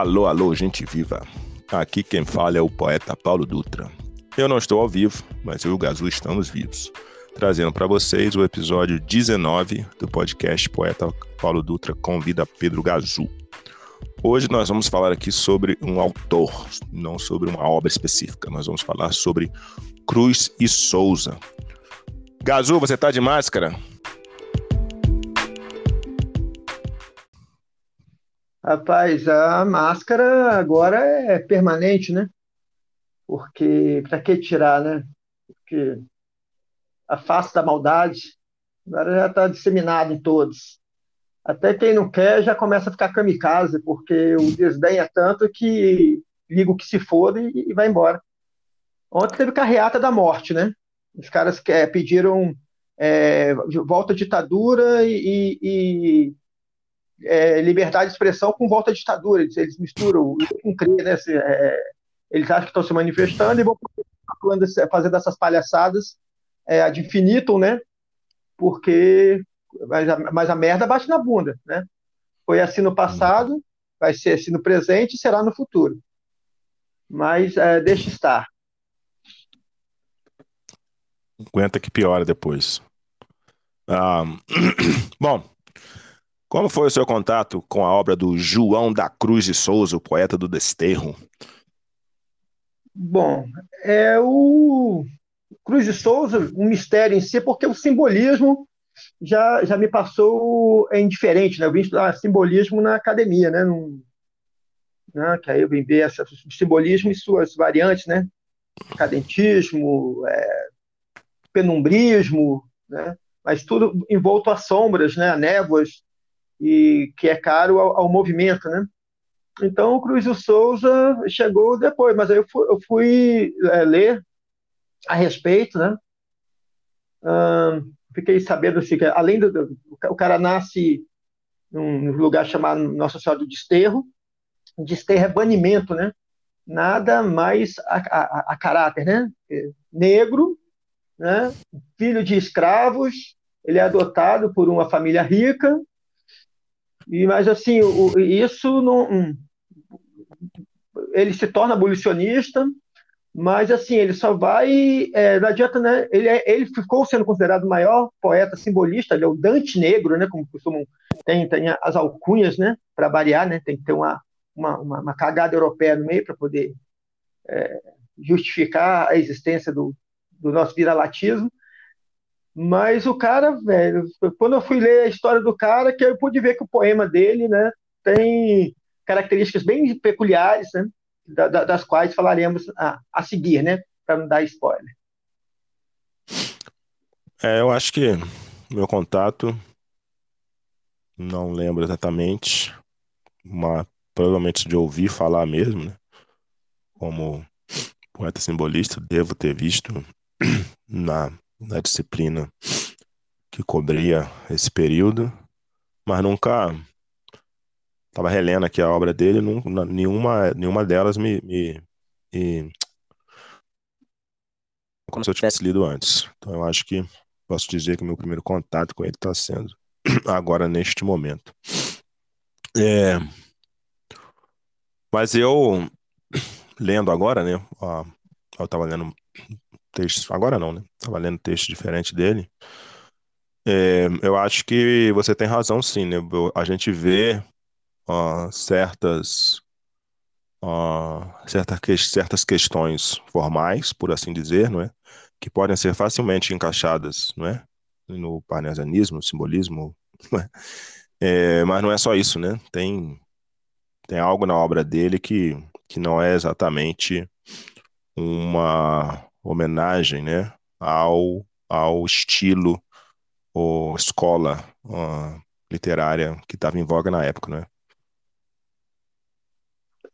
Alô, alô, gente viva. Aqui quem fala é o poeta Paulo Dutra. Eu não estou ao vivo, mas eu e o Gazu estamos vivos, trazendo para vocês o episódio 19 do podcast Poeta Paulo Dutra convida Pedro Gazu. Hoje nós vamos falar aqui sobre um autor, não sobre uma obra específica. Nós vamos falar sobre Cruz e Souza. Gazu, você tá de máscara? Rapaz, a máscara agora é permanente, né? Porque para que tirar, né? Porque a face da maldade agora já está disseminada em todos. Até quem não quer já começa a ficar kamikaze, porque o desdém é tanto que liga o que se for e, e vai embora. Ontem teve carreata da morte, né? Os caras que, é, pediram é, volta à ditadura e, e é, liberdade de expressão com volta à ditadura. Eles, eles misturam com crer, né? Se, é, eles acham que estão se manifestando e vão fazendo essas palhaçadas é, ad infinitum, né? Porque mas a, mas a merda bate na bunda, né? Foi assim no passado, vai ser assim no presente e será no futuro. Mas é, deixa estar. Aguenta que piora depois. Ah, bom, como foi o seu contato com a obra do João da Cruz de Souza, o poeta do Desterro? Bom, é o Cruz de Souza, um mistério em si, porque o simbolismo já, já me passou é indiferente, né? Eu vim estudar simbolismo na academia, né? Num, né? Que aí eu vim ver esse simbolismo e suas variantes, né? Cadentismo, é, penumbrismo, né? Mas tudo envolto a sombras, né? A névoas, e que é caro ao, ao movimento, né? Então, o Cruz do Souza chegou depois, mas aí eu fui, eu fui é, ler a respeito, né? fiquei sabendo assim, que além do, do, o cara nasce num lugar chamado Nossa Senhora do Desterro, desterro é banimento, né? Nada mais a, a, a caráter, né? Negro, né? Filho de escravos, ele é adotado por uma família rica, e, mas assim, o, isso não. Ele se torna abolicionista, mas assim, ele só vai. É, não adianta, né? Ele, é, ele ficou sendo considerado o maior poeta simbolista, ele é o Dante Negro, né? Como costumam. Tem, tem as alcunhas, né? Para variar, né? Tem que ter uma, uma, uma, uma cagada europeia no meio para poder é, justificar a existência do, do nosso viralatismo. Mas o cara, velho, quando eu fui ler a história do cara, que eu pude ver que o poema dele, né, tem características bem peculiares, né, das quais falaremos a, a seguir, né, para não dar spoiler. É, eu acho que meu contato, não lembro exatamente, mas provavelmente de ouvir falar mesmo, né, como poeta simbolista, devo ter visto na na disciplina que cobria esse período, mas nunca estava relendo aqui a obra dele, nenhuma, nenhuma delas me, me, me como se eu tivesse lido antes. Então eu acho que posso dizer que o meu primeiro contato com ele está sendo agora neste momento. É, mas eu lendo agora, né? Ó, eu estava lendo textos, agora não, né? Estava lendo texto diferente dele. É, eu acho que você tem razão, sim, né? A gente vê uh, certas, uh, certas, que, certas questões formais, por assim dizer, não é? Que podem ser facilmente encaixadas, não é? No parnasianismo, simbolismo, não é? É, mas não é só isso, né? Tem, tem algo na obra dele que, que não é exatamente uma homenagem, né, ao, ao estilo ou escola uh, literária que estava em voga na época, né?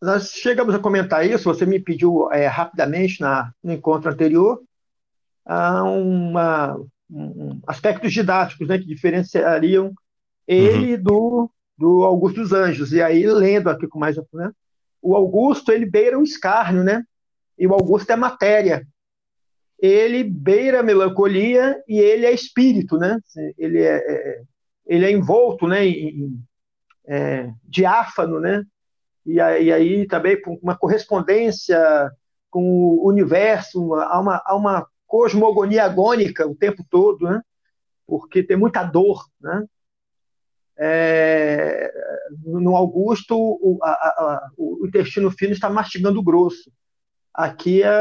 Nós chegamos a comentar isso, você me pediu é, rapidamente na, no encontro anterior, uma, um, aspectos didáticos né, que diferenciariam ele uhum. do, do Augusto dos Anjos. E aí, lendo aqui com mais... Né, o Augusto, ele beira o escárnio, né? E o Augusto é matéria ele beira a melancolia e ele é espírito, né? Ele é, é ele é envolto, né? Em, é, diáfano, né? e aí, e aí também uma correspondência com o universo, há, uma, há uma cosmogonia agônica o tempo todo, né? porque tem muita dor. Né? É, no Augusto, o, a, a, o intestino fino está mastigando o grosso. Aqui é,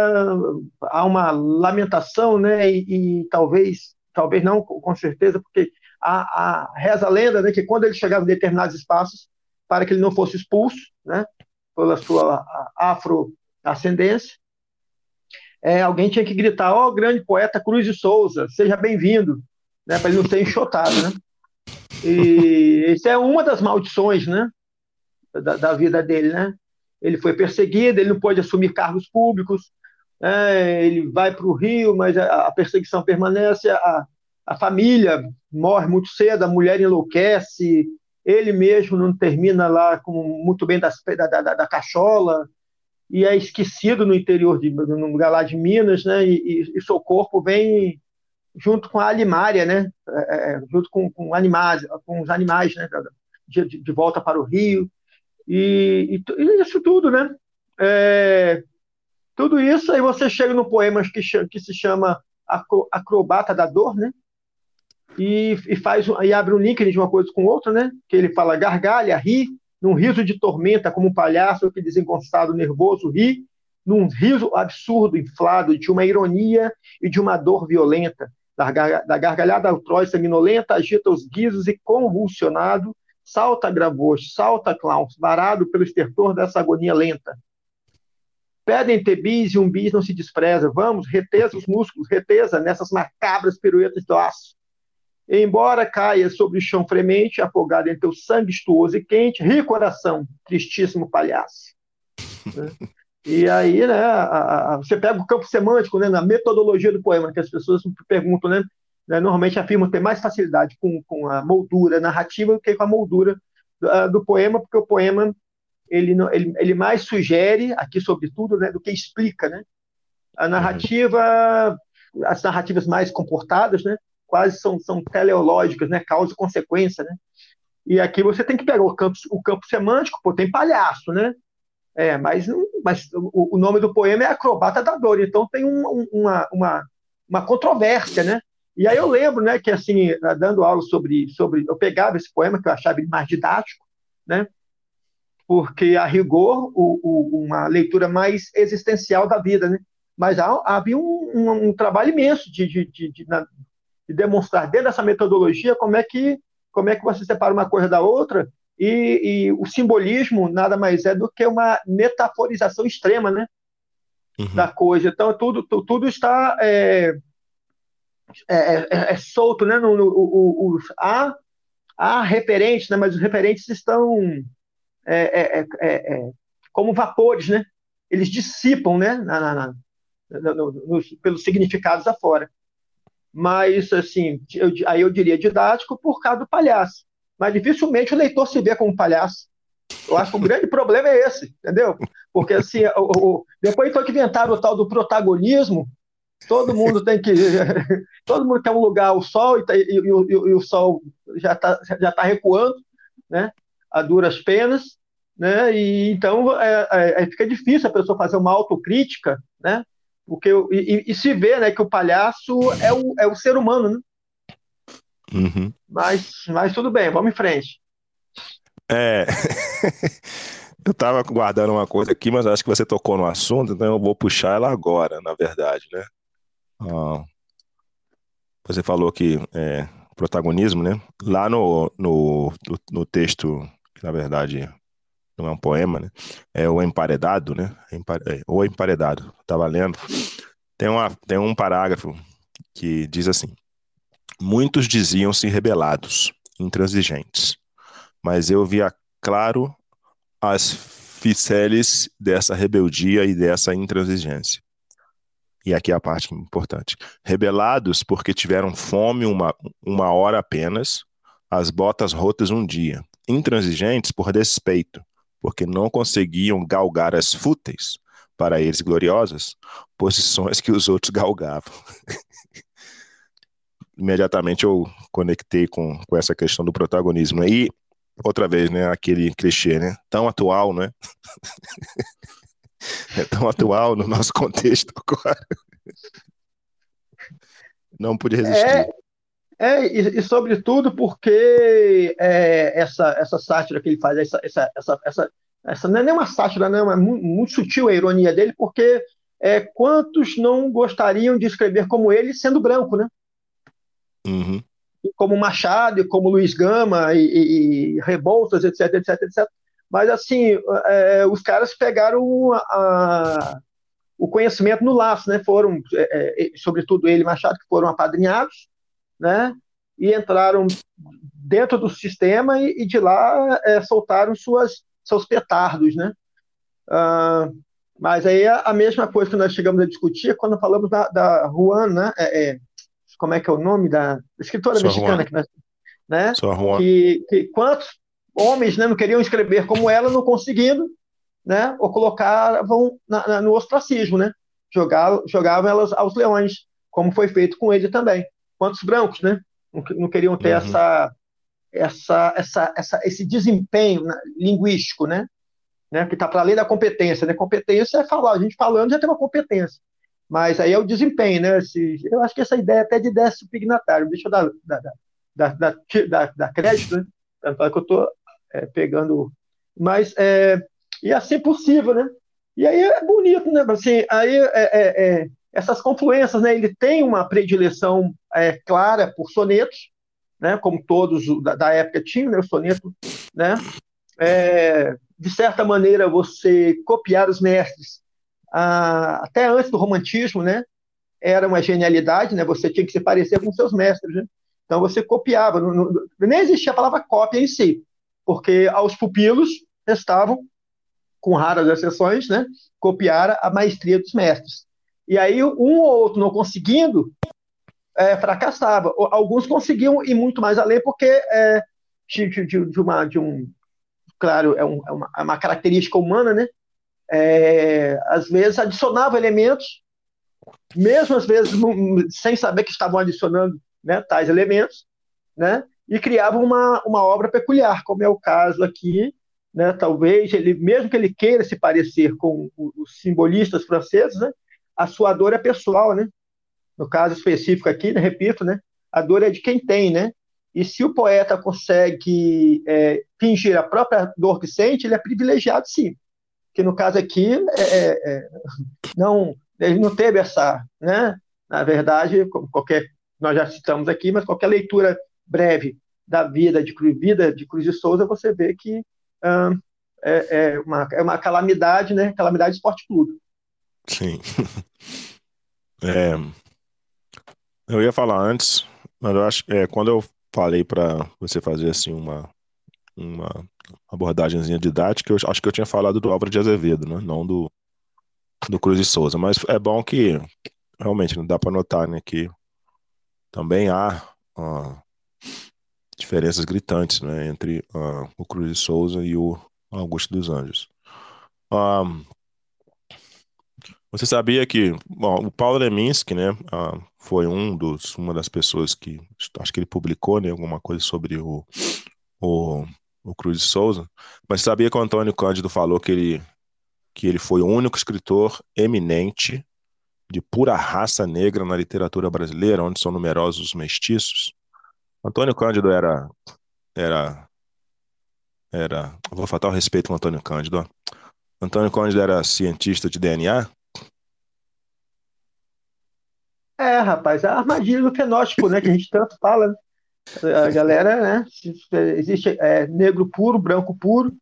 há uma lamentação, né? E, e, talvez, talvez não, com certeza, porque a, a reza a lenda né, que quando ele chegava em determinados espaços, para que ele não fosse expulso, né? Pela sua afro-ascendência, é, alguém tinha que gritar: Ó, oh, grande poeta Cruz de Souza, seja bem-vindo, né? Para ele não ser enxotado, né? E isso é uma das maldições, né? Da, da, vida dele, né? Ele foi perseguido, ele não pôde assumir cargos públicos, né? ele vai para o Rio, mas a, a, perseguição permanece, a, a família morre muito cedo, a mulher enlouquece, ele mesmo não termina lá com muito bem das, da, da, da cachola, e é esquecido no interior, de, no lugar lá de Minas, né? E, e, e seu corpo vem junto com a alimária, né? É, é, junto com, com, animais, com os animais, né? De, de volta para o rio e, e, e isso tudo, né? É, tudo isso aí você chega no poema que, que se chama Acrobata da Dor, né? E, e faz e abre um link de uma coisa com outra, né? Que ele fala gargalha, ri, num riso de tormenta como um palhaço que desengonçado, nervoso ri, num riso absurdo, inflado de uma ironia e de uma dor violenta, da, gargalhada atroz sanguinolenta, agita os guizos e, convulsionado, salta gravos, salta clowns, varado pelo estertor dessa agonia lenta. Pedem tebis e um bis não se despreza. Vamos, reteza os músculos, reteza nessas macabras piruetas do aço. Embora caia sobre o chão fremente, afogado em teu sangue estuoso e quente, ri coração, tristíssimo palhaço. Né? E aí, né, a, a, você pega o campo semântico, né, na metodologia do poema, que as pessoas perguntam, né, né normalmente afirmam ter mais facilidade com, com a moldura narrativa do que com a moldura do, do poema, porque o poema ele, ele, ele mais sugere, aqui sobretudo, né, do que explica, né? A narrativa, as narrativas mais comportadas, né, quase são, são teleológicas, né, causa e consequência, né? E aqui você tem que pegar o campo, o campo semântico, pô, tem palhaço, né? É, mas, mas o, o, nome do poema é Acrobata da Dor, então tem um, uma, uma, uma controvérsia, né? E aí eu lembro, né, que assim, dando aula sobre, sobre, eu pegava esse poema que eu achava mais didático, né? Porque a rigor o, o, uma leitura mais existencial da vida, né? Mas havia um, um, um trabalho imenso de, de, de, de, de demonstrar dentro dessa metodologia como é que como é que você separa uma coisa da outra e, e, o simbolismo nada mais é do que uma metaforização extrema, né? Uhum. Da coisa. Então, tudo, tudo está é, é, é, é solto, né? No, no, o, o, há, há referentes, né? mas os referentes estão é, é, é, como vapores, né? Eles dissipam, né? Na, na, na, no, pelos significados afora. Mas, assim, eu, aí eu diria didático por causa do palhaço mas dificilmente o leitor se vê como palhaço. Eu acho que o grande problema é esse, entendeu? Porque assim, o, o, depois então que inventaram o tal do protagonismo, todo mundo tem que. todo mundo quer um lugar ao sol e, tá, e, e, e o sol já está já tá recuando, né? A duras penas, né? E então é, é, é, fica difícil a pessoa fazer uma autocrítica, né? Porque, e, se vê né, que o palhaço é o, é o ser humano, né? Uhum. Mas, mas tudo bem, vamos em frente. É. eu estava guardando uma coisa aqui, mas acho que você tocou no assunto, então eu vou puxar ela agora, na verdade, né? Ah, você falou que é, protagonismo, né? Lá no, no, no texto, que na verdade não é um poema, né? É o emparedado, né? É, o emparedado. Estava lendo. Tem, uma, tem um parágrafo que diz assim: Muitos diziam-se rebelados, intransigentes, mas eu via claro as ficeles dessa rebeldia e dessa intransigência. E aqui é a parte importante. Rebelados porque tiveram fome uma, uma hora apenas, as botas rotas um dia. Intransigentes por despeito, porque não conseguiam galgar as fúteis, para eles gloriosas, posições que os outros galgavam. imediatamente eu conectei com, com essa questão do protagonismo. E outra vez, né? Aquele clichê, né? Tão atual, né? é tão atual no nosso contexto agora. Não pude resistir. É, é e, e, sobretudo porque é, essa, essa sátira que ele faz, essa, essa, essa, essa, essa não é nem uma sátira, não, é muito, muito sutil a ironia dele, porque é, quantos não gostariam de escrever como ele sendo branco, né? Uhum. Como Machado, como Luiz Gama, e, e, e Rebouças, etc, etc, etc. Mas, assim, é, os caras pegaram a, a, o conhecimento no laço, né? Foram, é, é, sobretudo ele e Machado, que foram apadrinhados, né? E entraram dentro do sistema e, e de lá é, soltaram suas, seus petardos, né? Ah, mas aí a, mesma coisa que nós chegamos a discutir é quando falamos da, da Juan, né? É, é, como é que é o nome da escritora Sua mexicana Juan. que nós, né? Que, que quantos homens né, não queriam escrever como ela, não conseguindo, né? Ou colocavam na, na, no ostracismo, né? Jogavam, jogavam elas aos leões, como foi feito com ele também. Quantos brancos, né? Não, não queriam ter uhum. essa, essa, essa, essa, esse desempenho né, linguístico, né? né? Que está para além da competência, né? Competência é falar, a gente falando já tem uma competência. Mas aí é o desempenho, né? Esse, eu acho que essa ideia até de décimo pignatário, deixa eu dar, dar, dar, dar, dar crédito, né? Tanto é que eu estou é, pegando. Mas é, e assim possível, né? E aí é bonito, né? Assim, aí é, é, é, essas confluências, né? Ele tem uma predileção é, clara por sonetos, né? Como todos da, da época tinham, né? O soneto, né? É, de certa maneira, você copiar os mestres, ah, até antes do romantismo, né? Era uma genialidade, né? Você tinha que se parecer com seus mestres, né? Então você copiava, não, não, nem existia a palavra cópia em si, porque aos pupilos estavam com raras exceções, né, copiar a maestria dos mestres. E aí um ou outro não conseguindo, é, fracassava. Alguns conseguiam ir muito mais além porque é, de, de, de, uma, de um, claro, é, um, é, uma, é uma, característica humana, né? É, às vezes adicionava elementos, mesmo às vezes sem saber que estavam adicionando né, tais elementos, né? E criavam uma, uma obra peculiar, como é o caso aqui né? Talvez ele, mesmo que ele queira se parecer com os simbolistas franceses, né? A sua dor é pessoal, né? No caso específico aqui, né? repito, né? A dor é de quem tem, né? E se o poeta consegue é, fingir a própria dor que sente, ele é privilegiado, sim. Que no caso aqui, é, é, é não, ele não teve essa, né? Na verdade, qualquer, nós já citamos aqui, mas qualquer leitura breve da vida de vida de Cruz de Souza, você vê que é, é, uma, é uma calamidade, né? Calamidade Esporte Clube. Sim. É, eu ia falar antes, mas eu acho que é, quando eu falei para você fazer assim uma, uma abordagemzinha didática, eu acho que eu tinha falado do Álvaro de Azevedo, né? Não do, do Cruz de Souza. Mas é bom que realmente não dá para notar, né? Que também há uh, diferenças gritantes né, entre uh, o Cruz de Souza e o Augusto dos Anjos. Um, você sabia que bom, o Paulo Leminski, né, uh, foi um dos, uma das pessoas que acho que ele publicou né, alguma coisa sobre o, o, o Cruz de Souza, mas sabia que o Antônio Cândido falou que ele, que ele foi o único escritor eminente de pura raça negra na literatura brasileira, onde são numerosos os mestiços? Antônio Cândido era. Era. Era. Vou faltar o respeito com Antônio Cândido. Antônio Cândido era cientista de DNA? É, rapaz, a armadilha do fenótipo, né? Que a gente tanto fala. Né? A galera, né? Existe é, negro puro, branco puro,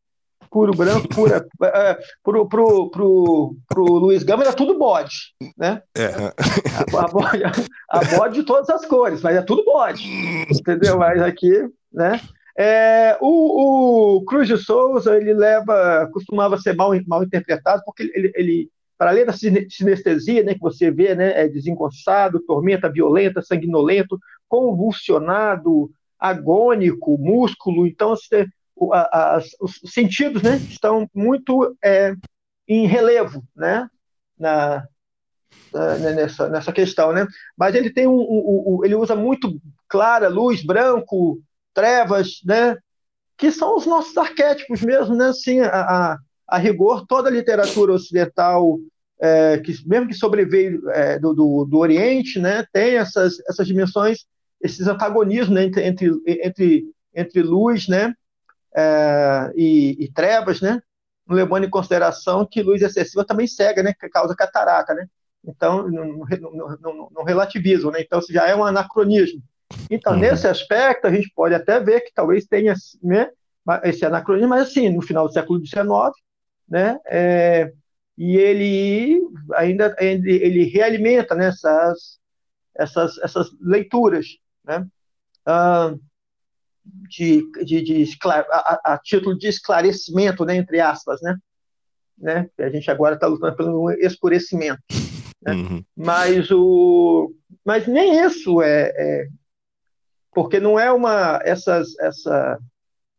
puro branco, pura. Uh, pro, pro, pro, pro Luiz Gama era tudo bode, né? É. A, a, bode, a bode de todas as cores, mas é tudo bode, entendeu? Mas aqui, né? É, o, o, Cruz de Souza, ele leva, costumava ser mal, mal interpretado, porque ele, ele para além da sinestesia, né, que você vê, né, é desengonçado, tormenta violenta, sanguinolento, convulsionado, agônico, músculo, então você os sentidos né, estão muito é, em relevo né, na, na, nessa, nessa questão. Né? Mas ele tem um, um, um, ele usa muito clara, luz, branco, trevas, né? que são os nossos arquétipos mesmo, né? Assim, a, a, a rigor, toda a literatura ocidental, é, que mesmo que sobreveio é, do, do, do, Oriente, né, tem essas, essas dimensões, esses antagonismos né, entre, entre, entre, entre luz né, é, e, e, trevas, né, levando em consideração que luz excessiva também cega, né, que causa catarata, né? Então, não, não, não, não relativizam, né? Então, já é um anacronismo. Então, uhum. nesse aspecto, a gente pode até ver que talvez tenha né, esse anacronismo, mas assim, no final do século XIX, né, é, e ele ainda ele, ele realimenta né, essas, essas, essas leituras, né, de, de, de a, a, título de esclarecimento, né, entre aspas, né, né, a gente agora está lutando pelo escurecimento, né, uhum. mas o, mas nem isso é, é porque não é uma essas essa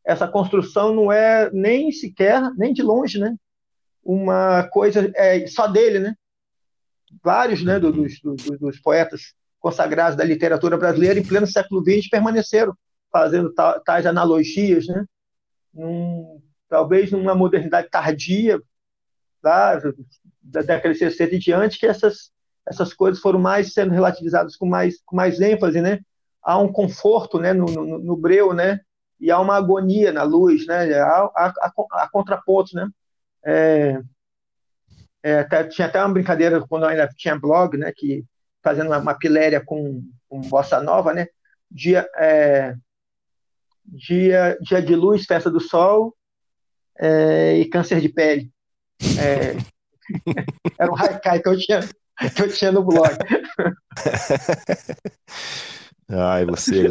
essa construção não é nem sequer nem de longe né uma coisa é, só dele né vários né uhum. dos, dos, dos, poetas consagrados da literatura brasileira em pleno século XX permaneceram fazendo tais analogias né? Num, talvez numa modernidade tardia tá? da década de 60 e diante que essas essas coisas foram mais sendo relativizadas com mais com mais ênfase né? Há um conforto né, no, no, no breu, né, e há uma agonia na luz, né, há, há, há contrapontos, né, é, é, tinha até uma brincadeira quando eu ainda tinha blog, né, que fazendo uma, uma piléria com, com bossa nova, né, dia, é, dia, dia de luz, festa do sol é, e câncer de pele. É, era um haikai que eu tinha, que eu tinha no blog. Ai, você.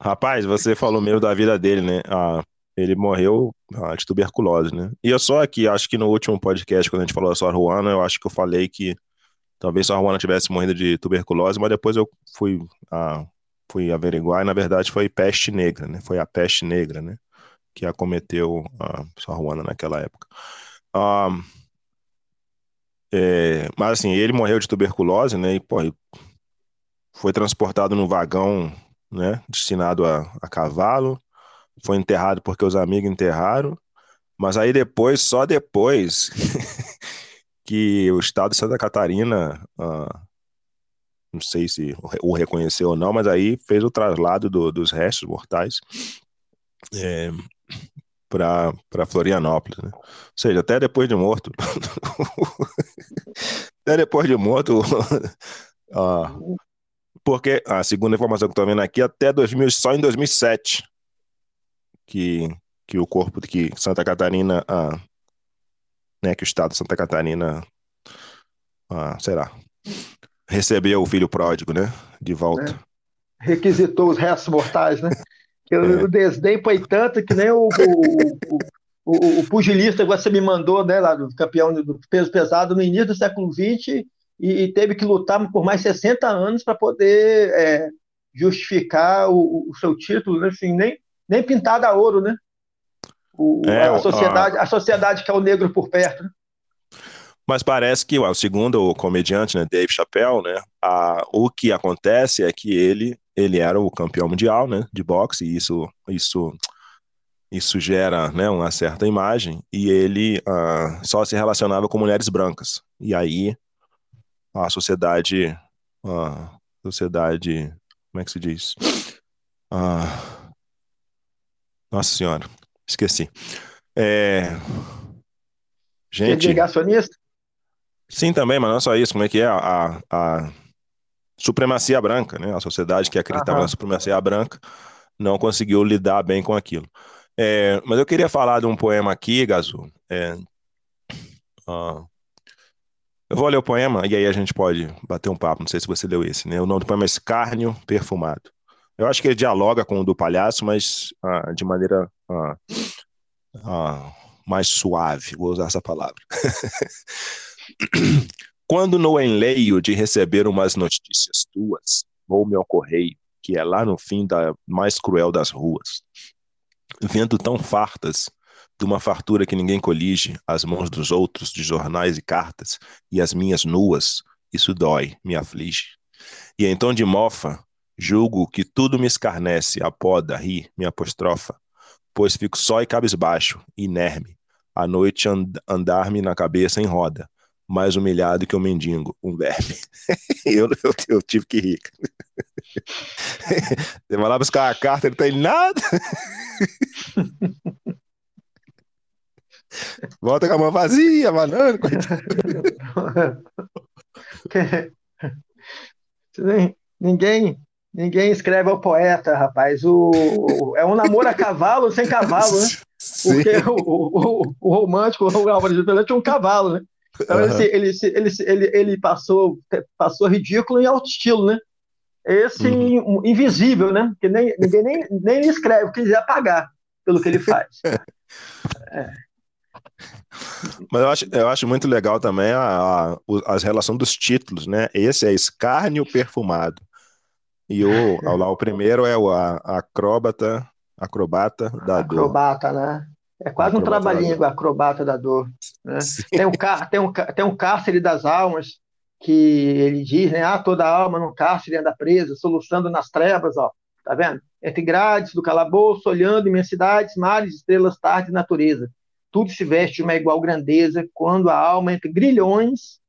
Rapaz, você falou mesmo da vida dele, né? Ah, ele morreu ah, de tuberculose, né? E eu só aqui, acho que no último podcast, quando a gente falou da Sor Juana, eu acho que eu falei que talvez Sor Juana tivesse morrido de tuberculose, mas depois eu fui, ah, fui averiguar e na verdade foi peste negra, né? Foi a peste negra, né? Que acometeu a Sor Juana naquela época. Ah, é, mas assim, ele morreu de tuberculose, né? E, pô, foi transportado no vagão, né, destinado a, a cavalo, foi enterrado porque os amigos enterraram, mas aí depois, só depois, que o estado de Santa Catarina, uh, não sei se o reconheceu ou não, mas aí fez o traslado do, dos restos mortais é, para Florianópolis. Né? Ou seja, até depois de morto. até depois de morto, uh, porque a segunda informação que estou vendo aqui, até 2000, só em 2007, que, que o corpo que Santa Catarina, ah, né, que o estado de Santa Catarina, ah, será, recebeu o filho pródigo, né, de volta. É. Requisitou os restos mortais, né? Que é. o desdém foi tanto que nem o, o, o, o, pugilista que você me mandou, né, lá do campeão do peso pesado no início do século XX, e, e teve que lutar por mais 60 anos para poder é, justificar o, o, seu título, né? assim, nem, nem pintado a ouro, né? O, é, a, sociedade, a... a sociedade quer o negro por perto. Né? Mas parece que o segundo o comediante, né, Dave Chappelle, né, a, o que acontece é que ele ele era o campeão mundial, né, de boxe e isso isso isso gera, né, uma certa imagem e ele uh, só se relacionava com mulheres brancas e aí a sociedade, a sociedade, como é que se diz? Ah, nossa senhora, esqueci. É, gente. Segregacionista? Sim, também, mas não só isso. Como é que é a, a supremacia branca, né? A sociedade que acreditava na supremacia branca não conseguiu lidar bem com aquilo. É, mas eu queria falar de um poema aqui, Gazu. É, uh, eu vou ler o poema e aí a gente pode bater um papo. Não sei se você leu esse, né? O nome do poema é Escárnio Perfumado. Eu acho que ele dialoga com o do palhaço, mas ah, de maneira ah, mais suave, vou usar essa palavra. Quando no enleio de receber umas notícias tuas, vou-me ao correio, que é lá no fim da mais cruel das ruas, vendo tão fartas de uma fartura que ninguém colige, as mãos dos outros de jornais e cartas, e as minhas nuas, isso dói, me aflige. E então de mofa, julgo que tudo me escarnece, apoda, ri, me apostrofa, depois fico só e cabisbaixo, inerme. À noite and andar-me na cabeça em roda, mais humilhado que o um mendigo, um verme. eu, eu, eu, tive que rir. Você vai lá buscar a carta, ele tem nada. Volta com a mão vazia, banana, Ninguém, ninguém escreve ao poeta, rapaz. O, o, é um namoro a cavalo sem cavalo, né? Porque o, o, o, romântico, o Álvaro de Pelé, tinha um cavalo, né? Então uhum. ele, ele, ele, ele, ele passou, passou ridículo em alto estilo, né? Esse uhum. invisível, né? Que nem, ninguém nem, nem escreve, quiser pagar pelo que ele faz. é. Mas eu acho, eu acho muito legal também a, a, a relação dos títulos, né? Esse é escárnio perfumado. E o, lá, o primeiro é o a, acróbata, acrobata da acrobata, dor. Acrobata, né? É quase um trabalhinho acrobata da dor. Né? Tem, um, tem, um, tem um cárcere das almas que ele diz, né? Ah, toda alma num cárcere anda presa, soluçando nas trevas, ó. Tá vendo? Entre grades do calabouço, olhando imensidades, mares, estrelas, tarde, natureza tudo se veste de uma igual grandeza quando a alma, entre grilhões,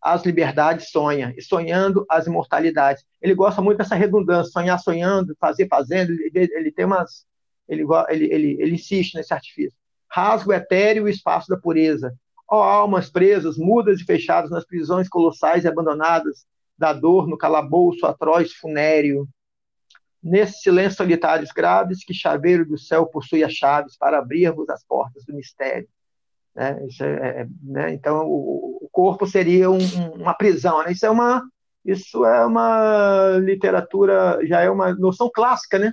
as liberdades sonha, e sonhando as imortalidades. Ele gosta muito dessa redundância, sonhar sonhando, fazer fazendo, ele, ele tem umas... Ele, ele, ele, ele insiste nesse artifício. Rasgo etéreo o espaço da pureza. Ó oh, almas presas, mudas e fechadas nas prisões colossais e abandonadas, da dor no calabouço atroz funéreo, Nesses silêncios solitários graves, que chaveiro do céu possui as chaves para abrirmos as portas do mistério. Né? É, é, né? Então, o, o, corpo seria um, uma prisão. Né? Isso é uma isso é uma literatura, já é uma noção clássica, né?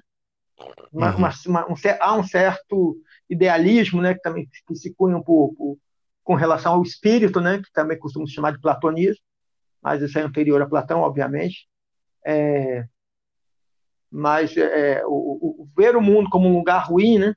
Uma, uhum. uma, uma, um, há um certo idealismo, né, que também que se cunha um pouco com relação ao espírito, né, que também costuma se chamar de platonismo, mas isso é anterior a Platão, obviamente. É, mas é, o, o, ver o mundo como um lugar ruim, né?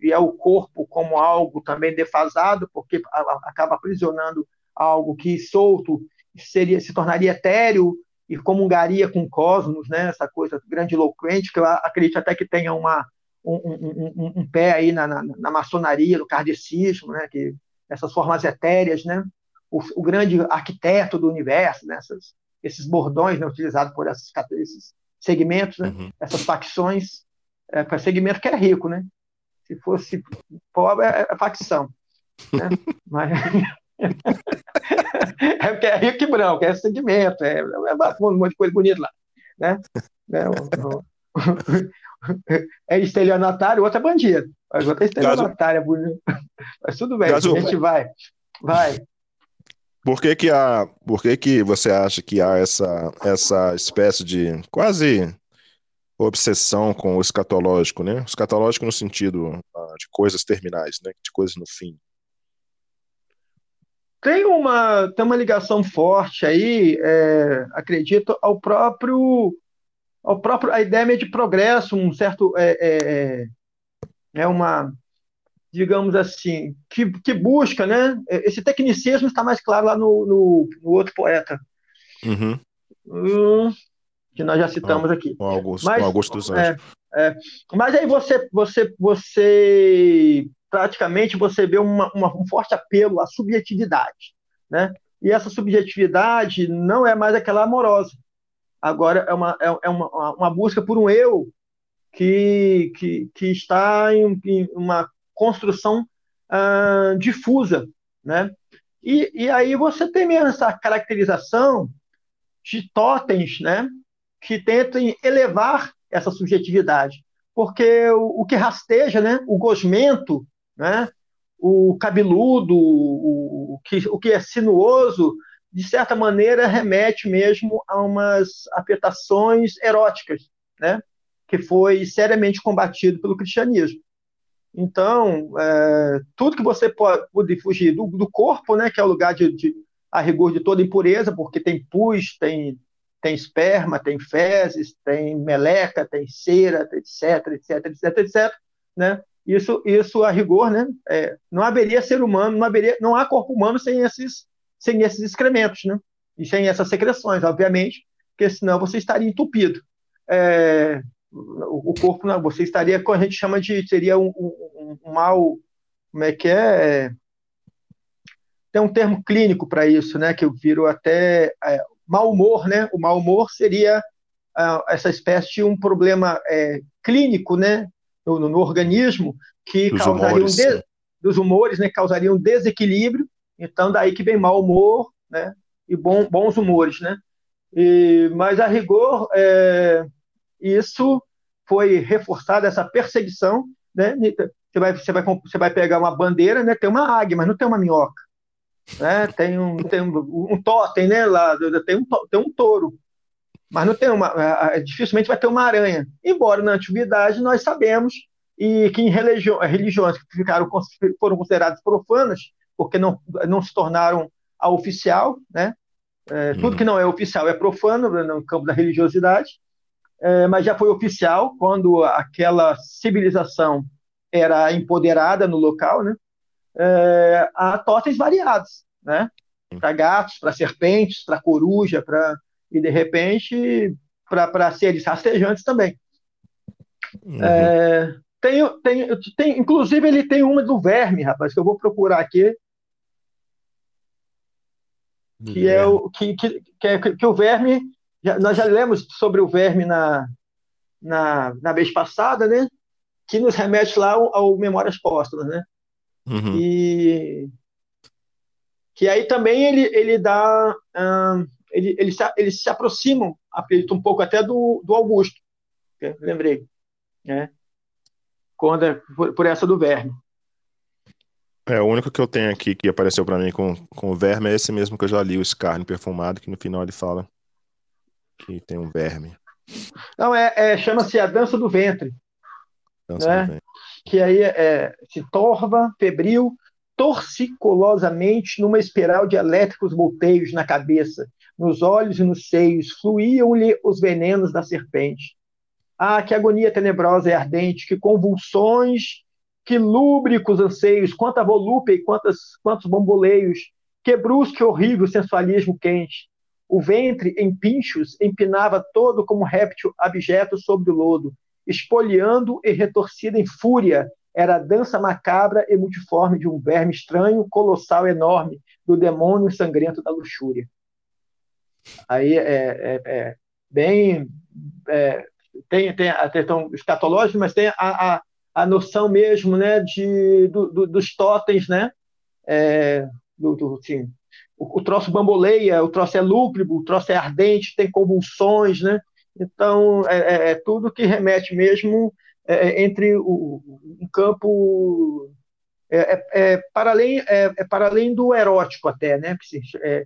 E é o corpo como algo também defasado, porque acaba aprisionando algo que solto seria se tornaria etéreo e comungaria com o cosmos, né? Essa coisa grandiloquente que eu acredito até que tenha uma um, um, um, um pé aí na, na, na, maçonaria, no kardecismo, né? Que essas formas etéreas, né? O, o grande arquiteto do universo, né? Essas, esses bordões né? utilizados por esses, esses segmentos, né? Uhum. essas facções, é, para segmento que é rico, né? Se fosse pobre, é, é facção. Né? Mas... é porque é rico e branco, é segmento, é, é um monte de coisa bonita lá. Né? É, o, o, é estelionatário, o outro é bandido. Mas outro é estelionatário, é bonito. Mas tudo bem, a gente vai. Vai. Por que que, há, por que que você acha que há essa, essa espécie de quase obsessão com o escatológico, né? O escatológico no sentido uh, de coisas terminais, né? De coisas no fim. Tem uma, tem uma ligação forte aí, é, acredito, ao próprio, ao próprio, a ideia de progresso, um certo, é, é, é uma, digamos assim, que, que busca, né? Esse tecnicismo está mais claro lá no, no, no outro poeta. Uhum. Hum, que nós já citamos ah, aqui. O Augusto, mas, o Augusto dos Anjos. É, é, mas aí você, você, você praticamente você vê uma, uma, um forte apelo à subjetividade, né? E essa subjetividade não é mais aquela amorosa. Agora é uma, é, é uma, uma busca por um eu que, que, que está em, em uma construção uh, difusa, né? E, e aí você tem mesmo essa caracterização de totens, né? Que tentam elevar essa subjetividade, porque o, o que rasteja, né? O gosmento, né? O cabeludo, o, o, que, o que é sinuoso, de certa maneira remete mesmo a umas afetações eróticas, né? Que foi seriamente combatido pelo cristianismo. Então, é, tudo que você pode, pode fugir do, do, corpo, né, que é o lugar de, de, a rigor de toda impureza, porque tem pus, tem, tem esperma, tem fezes, tem meleca, tem cera, etc, etc, etc, etc, né? Isso, isso a rigor, né? É, não haveria ser humano, não haveria, não há corpo humano sem esses, sem esses excrementos, né? E sem essas secreções, obviamente, porque senão você estaria entupido. É, o corpo não, você estaria com a gente chama de seria um, um, um mal, como é que é? é? Tem um termo clínico para isso, né? Que eu viro até é, mau humor, né? O mau humor seria uh, essa espécie de um problema é, clínico, né? No, no, no organismo que dos causaria humores, um de, dos humores, né? Causaria um desequilíbrio. Então daí que vem mau humor, né? E bom, bons humores, né? E, mas a rigor é, isso foi reforçada essa perseguição, né? Você vai, você vai, você vai pegar uma bandeira, né? Tem uma águia, mas não tem uma minhoca, né? Tem um, tem um, um totem, né? Lá tem um, tem um touro, mas não tem uma, dificilmente vai ter uma aranha. Embora na antiguidade nós sabemos e que em religiões que ficaram foram consideradas profanas porque não não se tornaram a oficial, né? É, tudo que não é oficial é profano no campo da religiosidade é, mas já foi oficial quando aquela civilização era empoderada no local, né? É, há totens variados, né? Para gatos, para serpentes, para coruja, para e de repente para seres rastejantes também. Uhum. É, tem, tem, tem, inclusive ele tem uma do verme, rapaz, que eu vou procurar aqui. Que é o que, que, que, é, que o verme já, nós já lemos sobre o verme na, na, na vez passada, né? Que nos remete lá ao, ao Memórias Póstumas, né? Uhum. E que aí também ele, ele dá. Ele, ele se, eles se aproximam, acredito, um pouco até do, do Augusto, lembrei, né? Quando, é, por, por, essa do verme. É, o único que eu tenho aqui que apareceu para mim com, com o verme é esse mesmo que eu já li, o Scarne Perfumado, que no final ele fala que tem um verme. Não, é, é chama-se a dança do ventre. Dança né? do ventre. Que aí é, se torva, febril, torcicolosamente numa espiral de elétricos volteios na cabeça, nos olhos e nos seios, fluíam-lhe os venenos da serpente. Ah, que agonia tenebrosa e ardente, que convulsões, que lúbricos anseios, quanta volúpia e quantas, quantos bamboleios, que brusco e horrível sensualismo quente. O ventre, em pinchos, empinava todo como réptil abjeto sobre o lodo, espoliando e retorcida em fúria, era a dança macabra e multiforme de um verme estranho, colossal, enorme, do demônio sangrento da luxúria. Aí é, é, é bem. É, tem, tem a questão escatológica, mas tem a, a, a noção mesmo né, de, do, do, dos totens, né? É, do, do, assim, o, o troço bamboleia, o troço é lúbrico, o troço é ardente, tem convulsões, né? Então, é, é, tudo que remete mesmo é entre o, um campo é, é, para além é, para além do erótico até, né?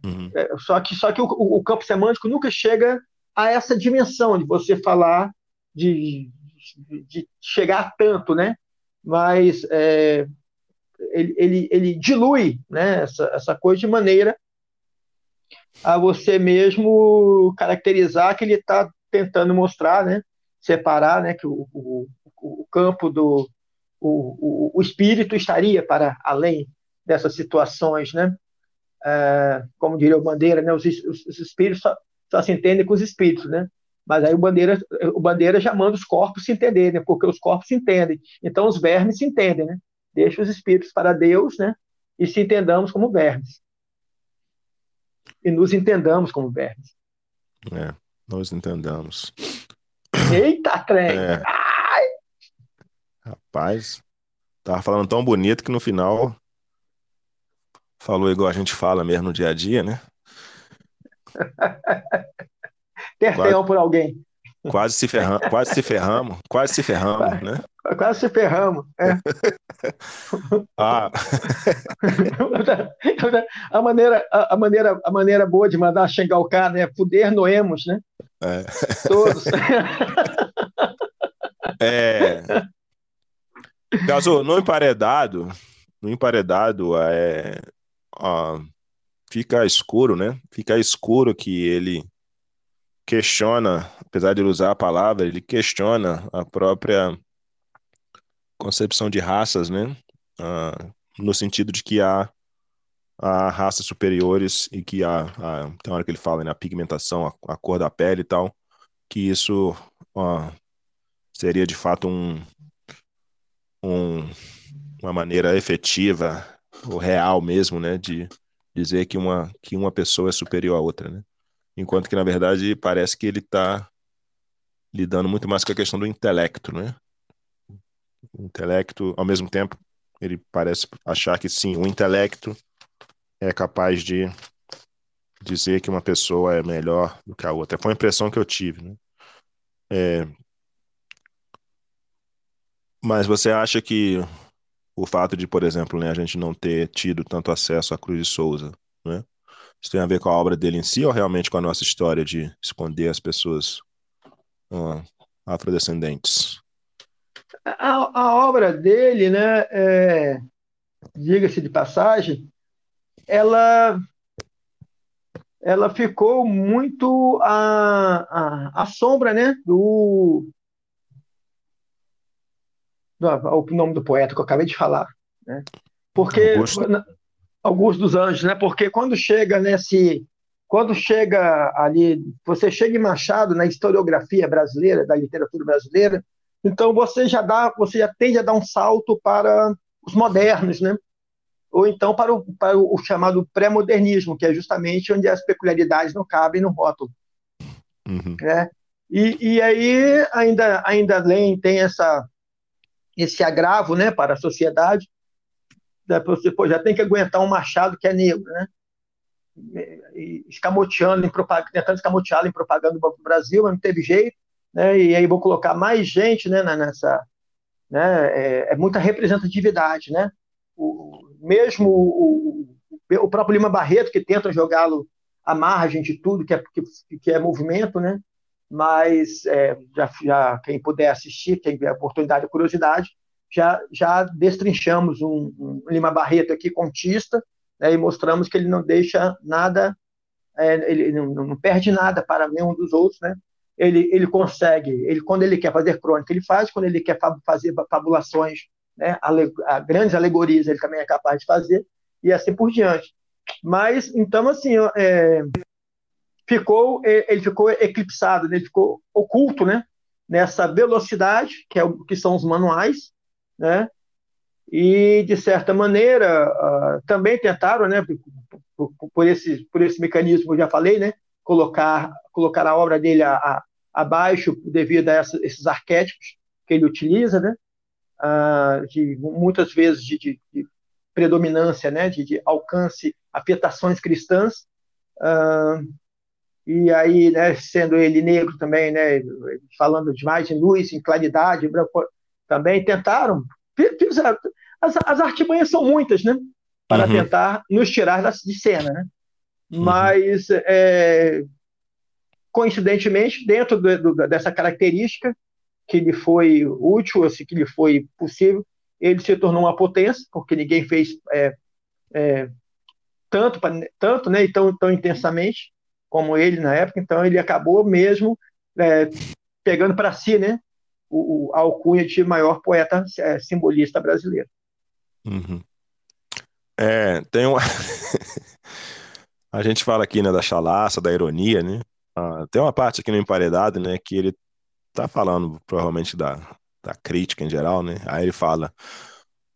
Uhum. só que só que o, o, campo semântico nunca chega a essa dimensão de você falar de, de chegar tanto, né? Mas ele, ele, ele dilui né, essa, essa coisa de maneira a você mesmo caracterizar que ele está tentando mostrar, né, separar, né, que o, o, o campo do o, o, espírito estaria para além dessas situações, né? É, como diria o Bandeira, né, os, os, os espíritos só, só, se entendem com os espíritos, né? Mas aí o Bandeira, o Bandeira já manda os corpos se entenderem, né? porque os corpos se entendem. Então os vermes se entendem, né? Deixa os espíritos para Deus, né? E se entendamos como vermes e nos entendamos como vermes. É, nos entendamos. Eita, trem! É. Rapaz, tava falando tão bonito que no final falou igual a gente fala mesmo no dia a dia, né? Terteão por alguém. Quase se ferramos, quase se ferramos, quase se ferramos, né? Quase se ferramos. É. ah. a, maneira, a, a, maneira, a maneira boa de mandar xingar o cara é fuder noemos, né? É. Todos. é. Caso no emparedado, no emparedado é, ó, fica escuro, né? Fica escuro que ele questiona, apesar de ele usar a palavra, ele questiona a própria concepção de raças, né? Ah, no sentido de que há, há raças superiores e que há, há, tem hora que ele fala, né? A pigmentação, a, a cor da pele e tal, que isso seria de fato um, um, uma maneira efetiva ou real mesmo, né, de dizer que uma, que uma pessoa é superior à outra, né? Enquanto que, na verdade, parece que ele está lidando muito mais com a questão do intelecto, né? O intelecto, ao mesmo tempo, ele parece achar que sim, o intelecto é capaz de dizer que uma pessoa é melhor do que a outra. Foi a impressão que eu tive, né? É... Mas você acha que o fato de, por exemplo, né, a gente não ter tido tanto acesso a Cruz de Souza, né? Isso tem a ver com a obra dele em si ou realmente com a nossa história de esconder as pessoas uh, afrodescendentes? A, a, obra dele, né, é, diga-se de passagem, ela ela ficou muito à, à, à sombra né, do, o nome do poeta que eu acabei de falar. Né? Porque Augusto. Augusto dos Anjos, né? Porque quando chega nesse quando chega ali, você chega em Machado na historiografia brasileira, da literatura brasileira, então você já dá, você já tende a dar um salto para os modernos, né? ou então para o, para o chamado pré-modernismo, que é justamente onde as peculiaridades não cabem no rótulo. Uhum. Né? E, e aí, ainda, ainda além, tem essa, esse agravo né, para a sociedade, né, você pô, já tem que aguentar um machado que é negro, né? escamoteando, em tentando escamoteá-lo em propaganda do Brasil, mas não teve jeito, né? e aí vou colocar mais gente né, nessa... Né, é, é muita representatividade, né? O, mesmo o, o, próprio Lima Barreto, que tenta jogá-lo à margem de tudo que é, que, que é movimento, né? Mas é, já, já, quem puder assistir, quem tiver oportunidade e curiosidade, já, já destrinchamos um, um Lima Barreto aqui contista né, e mostramos que ele não deixa nada, é, ele não, não, perde nada para nenhum dos outros, né? Ele, ele consegue, ele quando ele quer fazer crônica, ele faz, quando ele quer fazer fabulações né, grandes alegorias ele também é capaz de fazer, e assim por diante. Mas, então, assim, é, ficou, ele ficou eclipsado, né, ele ficou oculto, né, nessa velocidade, que, é o, que são os manuais, né, e, de certa maneira, uh, também tentaram, né, por, por, esse, por esse mecanismo que eu já falei, né, colocar, colocar a obra dele a, a, abaixo devido a essa, esses arquétipos que ele utiliza, né, uh, de muitas vezes de, de, de predominância, né, de, de, alcance, afetações cristãs, uh, e aí, né, sendo ele negro também, né, falando de mais em luz, em claridade, branco, também tentaram, fizeram, as, as artimanhas são muitas, né, para uhum. tentar nos tirar de cena, né, uhum. mas é, coincidentemente, dentro do, do, dessa característica, que lhe foi útil, assim, que lhe foi possível, ele se tornou uma potência, porque ninguém fez é, é, tanto, tanto né, e tão, tão intensamente como ele na época, então ele acabou mesmo é, pegando para si né, o, o, a alcunha de maior poeta é, simbolista brasileiro. Uhum. É, tem uma... a gente fala aqui né, da chalaça, da ironia, né? Ah, tem uma parte aqui no Emparedado, né, que ele tá falando provavelmente da, da crítica em geral, né? Aí ele fala: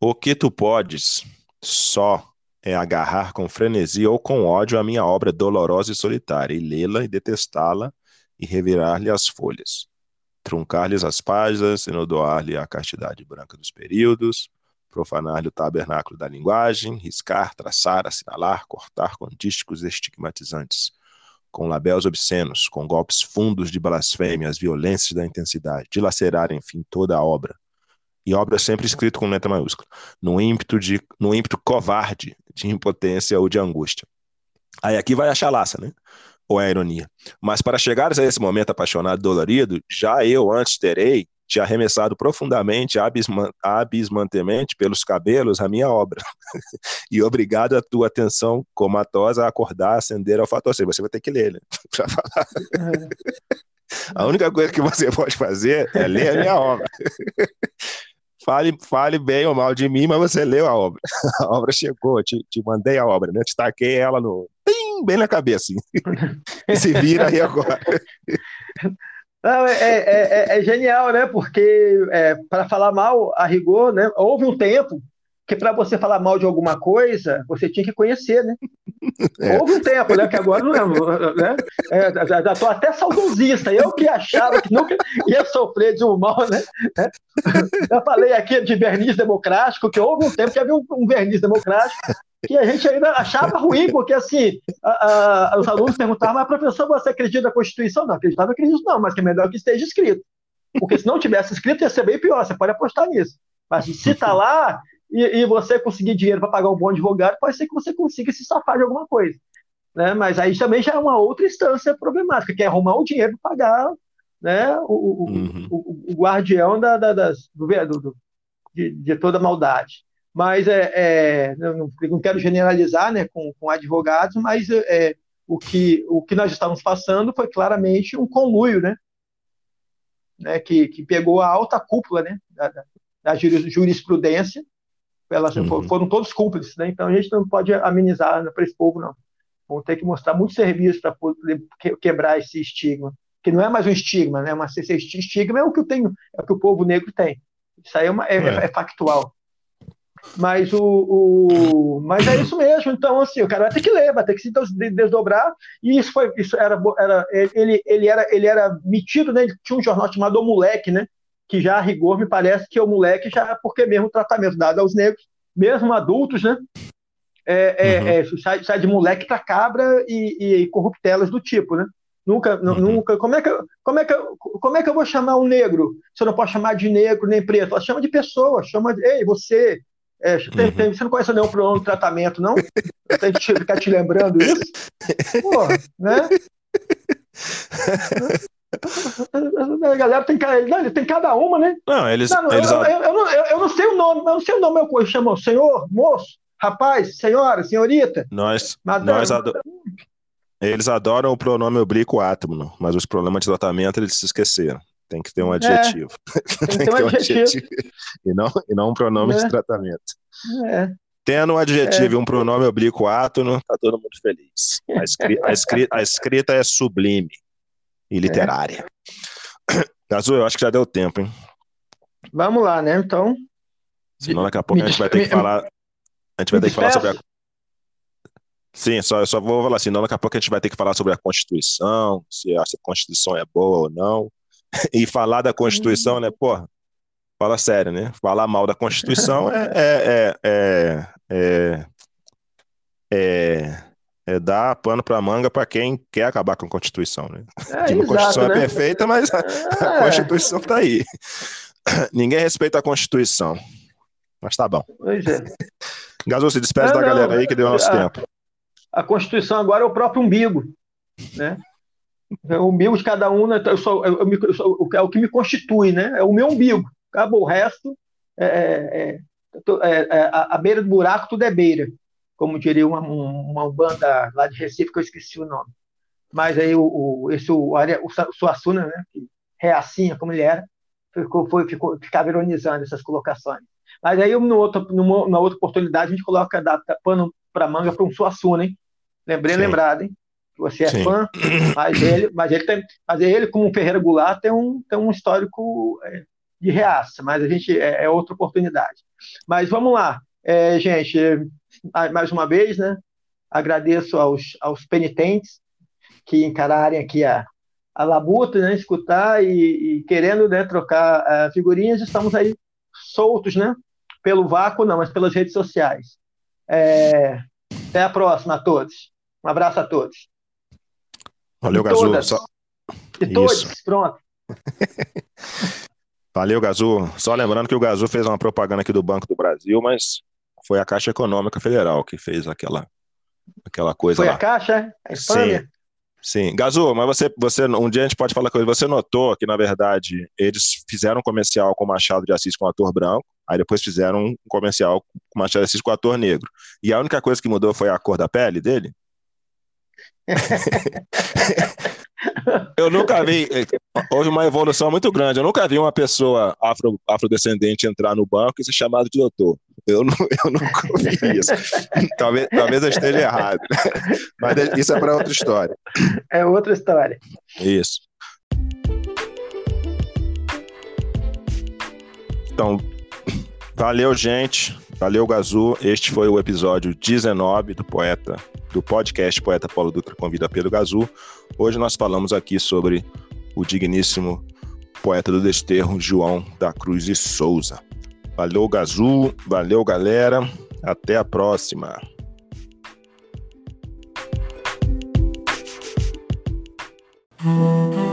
O que tu podes só é agarrar com frenesi ou com ódio a minha obra dolorosa e solitária, e lê-la e detestá-la e revirar-lhe as folhas, truncar-lhes as páginas, enodoar-lhe a castidade branca dos períodos, profanar-lhe o tabernáculo da linguagem, riscar, traçar, assinalar, cortar com dísticos estigmatizantes com labéus obscenos, com golpes fundos de blasfêmia, as violências da intensidade, dilacerar, enfim, toda a obra. E obra sempre escrito com letra maiúscula, no ímpeto, de, no ímpeto covarde de impotência ou de angústia. Aí aqui vai a chalaça, né? Ou é a ironia. Mas para chegares a esse momento apaixonado e dolorido, já eu antes terei te arremessado profundamente, abisma, abismantemente pelos cabelos a minha obra. e obrigado a tua atenção comatosa a acordar, acender ao fator. Você vai ter que ler, né? Pra falar. a única coisa que você pode fazer é ler a minha obra. fale, fale bem ou mal de mim, mas você leu a obra. A obra chegou, te, te mandei a obra, né? Te taquei ela no. bem na cabeça. Assim. se vira aí agora. Não, é, é, é, é, genial, né? Porque para falar mal, a rigor, né? Houve um tempo que para você falar mal de alguma coisa, você tinha que conhecer, né? É. Houve um tempo, né? Que agora não é, né? É, já até saudosista. Eu que achava que nunca ia sofrer de um mal, né? Já falei aqui de verniz democrático, que houve um tempo que havia um, um verniz democrático que a gente ainda achava ruim, porque assim, a, a, os alunos perguntavam, mas professor, você acredita na Constituição? Não, acreditava, acredito não, mas que é melhor que esteja escrito. Porque se não tivesse escrito, ia ser bem pior, você pode apostar nisso. Mas se está lá, e, e você conseguir dinheiro para pagar um bom advogado, pode ser que você consiga se safar de alguma coisa. Né? Mas aí também já é uma outra instância problemática, que é arrumar o dinheiro para pagar né, o, uhum. o, o, guardião da, da, das, do, do, de, de, toda maldade. Mas é, é não, não, quero generalizar né, com, com advogados, mas é, o, que, o que nós estamos passando foi claramente um conluio, né, né, que, que pegou a alta cúpula né, da, da jurisprudência elas uhum. foram todos cúmplices, né? Então a gente não pode amenizar para esse povo, não. Vão ter que mostrar muito serviço para poder quebrar esse estigma, que não é mais um estigma, né? Mas esse estigma é o que eu tenho, é o que o povo negro tem. Isso aí é, uma, é, é. é factual. Mas o, o, mas é isso mesmo. Então assim, o cara vai ter que ler, vai ter que se desdobrar. E isso foi, isso era, era ele, ele era, ele era metido, né? Ele tinha um jornal chamado O Moleque, né? Que já a rigor me parece que o moleque já, porque mesmo o tratamento dado aos negros, mesmo adultos, né? É, é, uhum. é, sai, sai, de moleque para cabra e, e, e, corruptelas do tipo, né? Nunca, uhum. nunca. Como é, que, como, é que, como é que eu vou chamar um negro se eu não posso chamar de negro nem preto? Ela chama de pessoa, chama de. Ei, você. É, tem, tem, você não conhece nenhum pronome de tratamento, não? Tenho que ficar te lembrando isso? Pô, né? A galera tem, não, tem cada uma, né? Não, eles. Não, eles... Eu, eu, eu, não, eu, não, sei o nome, eu não sei o nome, eu chamo senhor, moço, rapaz, senhora, senhorita. Nós, madame. nós ado... Eles adoram o pronome oblíquo átomo, mas os problemas de tratamento eles se esqueceram. Tem que ter um é, adjetivo. É, tem, tem, que ter um adjetivo. adjetivo. E, não, e não um pronome é. de tratamento. É. Tendo um adjetivo e um pronome oblíquo átomo, tá todo mundo feliz. A escrita, a escrita, a escrita é sublime e literária. É. Azul, eu acho que já deu tempo, hein? Vamos lá, né? Então. Senão daqui a pouco a gente vai ter que falar. A gente vai ter que falar sobre a. Sim, só, eu só vou falar assim, não, daqui a pouco a gente vai ter que falar sobre a Constituição, se a Constituição é boa ou não. E falar da Constituição, né, porra, fala sério, né? Falar mal da Constituição é, é, é, é, é é, dar pano para manga para quem quer acabar com a Constituição. Né? É, a Constituição é né? é perfeita, mas a, a é. Constituição está aí. Ninguém respeita a Constituição. Mas tá bom. Pois é. Gasol, se despede da não, galera aí que deu nosso a, tempo. A Constituição agora é o próprio umbigo. Né? É o umbigo de cada um, né? eu sou, eu, eu, eu, é o que me constitui, né? É o meu umbigo. Acabou. O resto, é, é, a, a beira do buraco, tudo é beira como diria uma, uma banda lá de Recife, que eu esqueci o nome. Mas aí o, o, esse, o, o Suassuna, né, que reacinha como ele era, ficou, foi, ficou, ficava ironizando essas colocações. Mas aí, no outro, numa, numa outra oportunidade, a gente coloca da, pano para manga para um Suassuna, hein? Lembrei, Sim. lembrado, hein? Você é Sim. fã, mas ele, mas ele tem, mas ele como Ferreira Goulart tem um, tem um histórico é, de reaça, mas a gente é, é outra oportunidade. Mas vamos lá, é, gente, mais uma vez, né? Agradeço aos, aos penitentes que encararem aqui a, a labuta, né? Escutar e, e querendo né, trocar uh, figurinhas, estamos aí soltos, né? Pelo vácuo, não, mas pelas redes sociais. É, até a próxima a todos. Um abraço a todos. Valeu, Gazu. Só... E todos, pronto. Valeu, Gazu. Só lembrando que o Gazu fez uma propaganda aqui do Banco do Brasil, mas foi a Caixa Econômica Federal que fez aquela, aquela coisa foi lá. a Caixa? A Espanha? Sim. Sim. Gazu, mas você, você, um dia a gente pode falar com ele. Você notou que, na verdade, eles fizeram um comercial com Machado de Assis com ator branco, aí depois fizeram um comercial com Machado de Assis com ator negro. E a única coisa que mudou foi a cor da pele dele? eu nunca vi. É, houve uma evolução muito grande. Eu nunca vi uma pessoa afro, afrodescendente entrar no banco e ser chamado de doutor. Eu, eu nunca vi isso. talvez, talvez eu esteja errado. Mas é, isso é para outra história. É outra história. Isso. Então, valeu, gente. Valeu, Gazu. Este foi o episódio 19 do Poeta, do podcast Poeta Paulo Dutra Convida Pedro Gazu. Hoje nós falamos aqui sobre o digníssimo poeta do desterro, João da Cruz e Souza. Valeu, Gazu. Valeu, galera. Até a próxima. Mm-hmm.